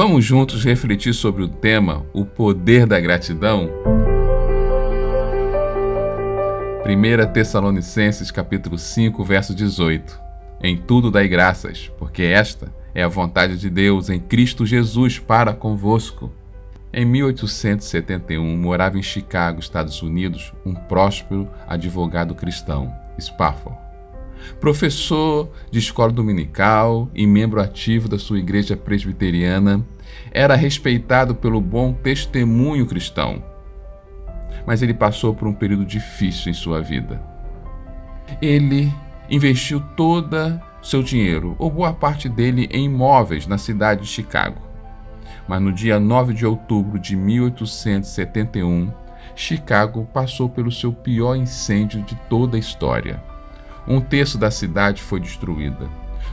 Vamos juntos refletir sobre o tema O Poder da Gratidão? 1 Tessalonicenses capítulo 5, verso 18. Em tudo dai graças, porque esta é a vontade de Deus em Cristo Jesus para convosco. Em 1871, morava em Chicago, Estados Unidos, um próspero advogado cristão, Spafford. Professor de escola dominical e membro ativo da sua igreja presbiteriana, era respeitado pelo bom testemunho cristão. Mas ele passou por um período difícil em sua vida. Ele investiu toda seu dinheiro, ou boa parte dele, em imóveis na cidade de Chicago mas no dia 9 de outubro de 1871, Chicago passou pelo seu pior incêndio de toda a história. Um terço da cidade foi destruída.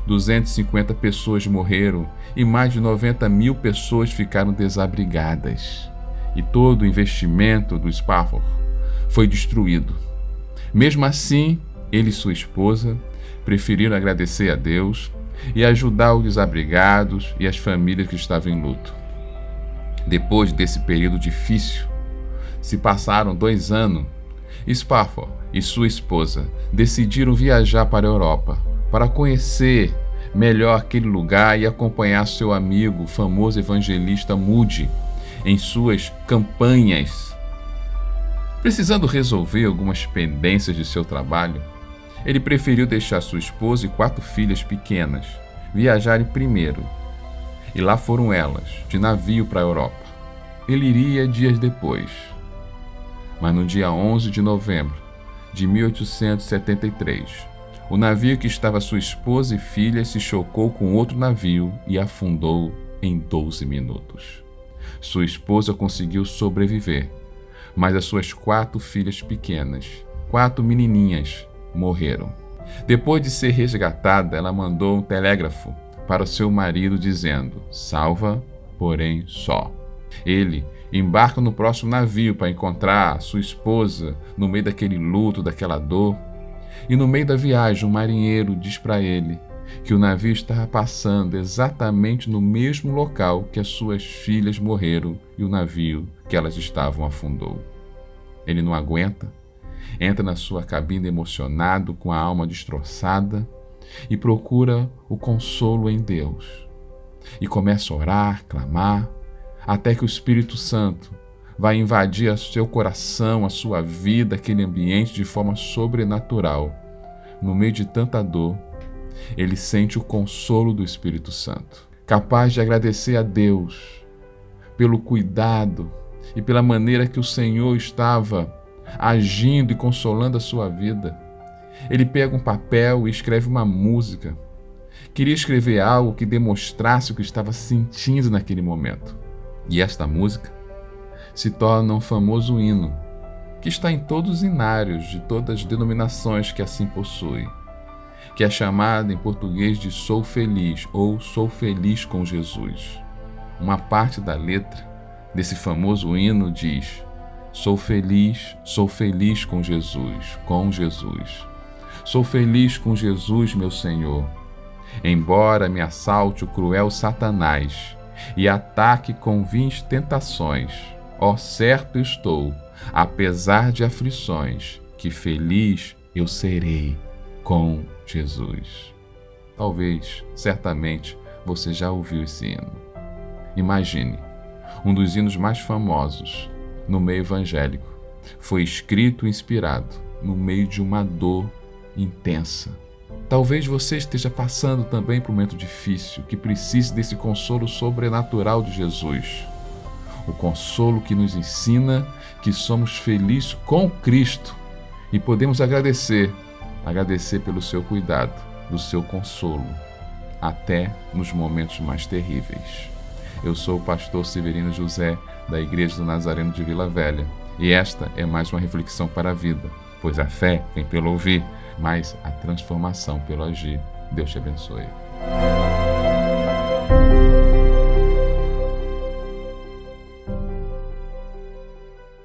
250 pessoas morreram e mais de 90 mil pessoas ficaram desabrigadas. E todo o investimento do Spafford foi destruído. Mesmo assim, ele e sua esposa preferiram agradecer a Deus e ajudar os desabrigados e as famílias que estavam em luto. Depois desse período difícil, se passaram dois anos, Spafford e sua esposa decidiram viajar para a Europa para conhecer melhor aquele lugar e acompanhar seu amigo, famoso evangelista Moody, em suas campanhas. Precisando resolver algumas pendências de seu trabalho, ele preferiu deixar sua esposa e quatro filhas pequenas viajarem primeiro e lá foram elas, de navio para a Europa. Ele iria dias depois. Mas no dia 11 de novembro de 1873, o navio que estava sua esposa e filha se chocou com outro navio e afundou em 12 minutos. Sua esposa conseguiu sobreviver, mas as suas quatro filhas pequenas, quatro menininhas, morreram. Depois de ser resgatada, ela mandou um telégrafo para seu marido, dizendo: Salva, porém só. Ele embarca no próximo navio para encontrar sua esposa no meio daquele luto, daquela dor. E no meio da viagem, o um marinheiro diz para ele que o navio estava passando exatamente no mesmo local que as suas filhas morreram e o navio que elas estavam afundou. Ele não aguenta, entra na sua cabine emocionado, com a alma destroçada e procura o consolo em Deus. E começa a orar, clamar, até que o Espírito Santo vai invadir seu coração, a sua vida, aquele ambiente de forma sobrenatural. No meio de tanta dor, ele sente o consolo do Espírito Santo, capaz de agradecer a Deus pelo cuidado e pela maneira que o Senhor estava agindo e consolando a sua vida. Ele pega um papel e escreve uma música. Queria escrever algo que demonstrasse o que estava sentindo naquele momento. E esta música se torna um famoso hino que está em todos os inários de todas as denominações que assim possuem, que é chamada em português de Sou Feliz ou Sou Feliz com Jesus. Uma parte da letra desse famoso hino diz: Sou feliz, sou feliz com Jesus, com Jesus. Sou feliz com Jesus, meu Senhor. Embora me assalte o cruel Satanás e ataque com vins tentações, ó certo estou, apesar de aflições, que feliz eu serei com Jesus. Talvez, certamente, você já ouviu esse hino. Imagine, um dos hinos mais famosos no meio evangélico foi escrito e inspirado no meio de uma dor intensa. Talvez você esteja passando também por um momento difícil, que precise desse consolo sobrenatural de Jesus. O consolo que nos ensina que somos felizes com Cristo e podemos agradecer, agradecer pelo seu cuidado, do seu consolo, até nos momentos mais terríveis. Eu sou o pastor Severino José, da Igreja do Nazareno de Vila Velha, e esta é mais uma reflexão para a vida, pois a fé vem pelo ouvir mas a transformação pelo agir. Deus te abençoe.